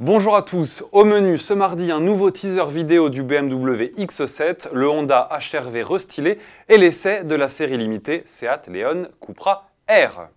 Bonjour à tous, au menu ce mardi un nouveau teaser vidéo du BMW X7, le Honda HRV restylé et l'essai de la série limitée Seat Leon Cupra R.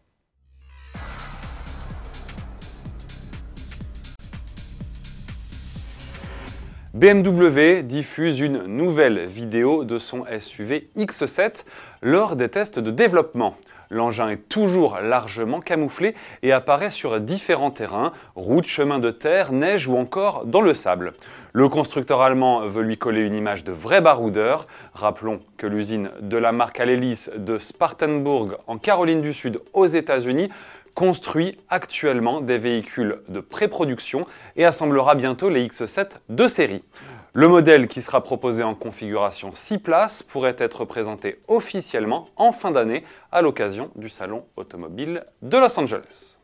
BMW diffuse une nouvelle vidéo de son SUV X7 lors des tests de développement. L'engin est toujours largement camouflé et apparaît sur différents terrains, routes, chemins de terre, neige ou encore dans le sable. Le constructeur allemand veut lui coller une image de vrai baroudeur. Rappelons que l'usine de la marque Alelis de Spartanburg en Caroline du Sud aux États-Unis construit actuellement des véhicules de pré-production et assemblera bientôt les X7 de série. Le modèle qui sera proposé en configuration 6 places pourrait être présenté officiellement en fin d'année à l'occasion du Salon automobile de Los Angeles.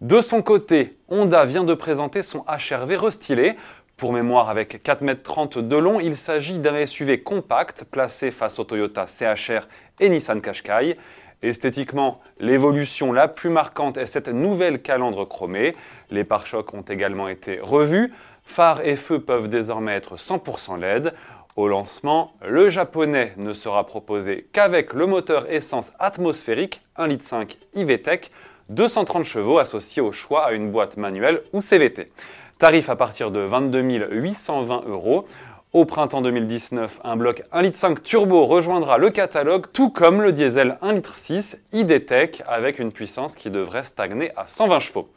De son côté, Honda vient de présenter son HRV restylé. Pour mémoire, avec 4,30 m de long, il s'agit d'un SUV compact placé face au Toyota CHR et Nissan Qashqai. Esthétiquement, l'évolution la plus marquante est cette nouvelle calandre chromée. Les pare-chocs ont également été revus. Phare et feux peuvent désormais être 100% LED. Au lancement, le japonais ne sera proposé qu'avec le moteur essence atmosphérique 1,5 litre IVTEC, 230 chevaux associés au choix à une boîte manuelle ou CVT. Tarif à partir de 22 820 euros. Au printemps 2019, un bloc 1,5 litre turbo rejoindra le catalogue, tout comme le diesel 1,6 litre IDTEC avec une puissance qui devrait stagner à 120 chevaux.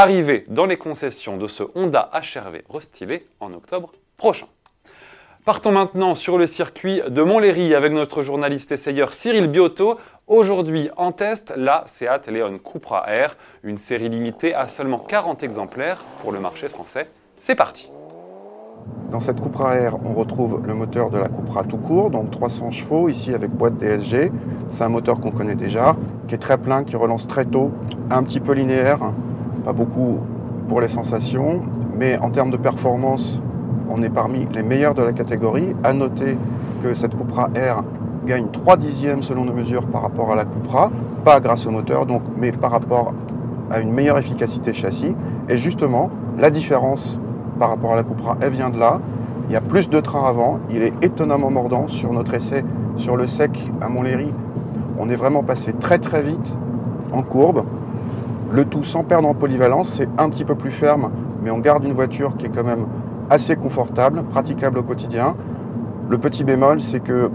Arrivé dans les concessions de ce Honda HRV restylé en octobre prochain. Partons maintenant sur le circuit de Montlhéry avec notre journaliste essayeur Cyril Biotto. Aujourd'hui en test, la Seat Leon Cupra R, une série limitée à seulement 40 exemplaires pour le marché français. C'est parti dans cette Cupra R, on retrouve le moteur de la Cupra tout court, donc 300 chevaux, ici avec boîte DSG. C'est un moteur qu'on connaît déjà, qui est très plein, qui relance très tôt, un petit peu linéaire, pas beaucoup pour les sensations, mais en termes de performance, on est parmi les meilleurs de la catégorie. À noter que cette Cupra R gagne 3 dixièmes selon nos mesures par rapport à la Cupra, pas grâce au moteur, mais par rapport à une meilleure efficacité châssis. Et justement, la différence par rapport à la Cupra, elle vient de là. Il y a plus de train avant, il est étonnamment mordant sur notre essai sur le sec à Montlhéry. On est vraiment passé très très vite en courbe. Le tout sans perdre en polyvalence, c'est un petit peu plus ferme, mais on garde une voiture qui est quand même assez confortable, praticable au quotidien. Le petit bémol, c'est que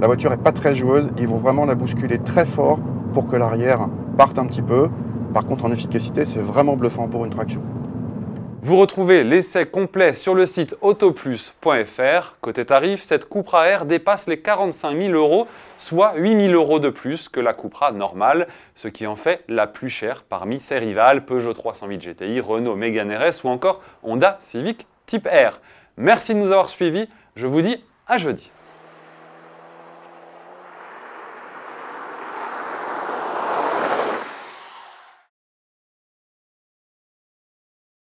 la voiture n'est pas très joueuse, ils vont vraiment la bousculer très fort pour que l'arrière parte un petit peu. Par contre, en efficacité, c'est vraiment bluffant pour une traction. Vous retrouvez l'essai complet sur le site autoplus.fr. Côté tarif, cette Cupra R dépasse les 45 000 euros, soit 8 000 euros de plus que la Cupra normale, ce qui en fait la plus chère parmi ses rivales Peugeot 308 GTI, Renault Mégane RS ou encore Honda Civic Type R. Merci de nous avoir suivis, je vous dis à jeudi.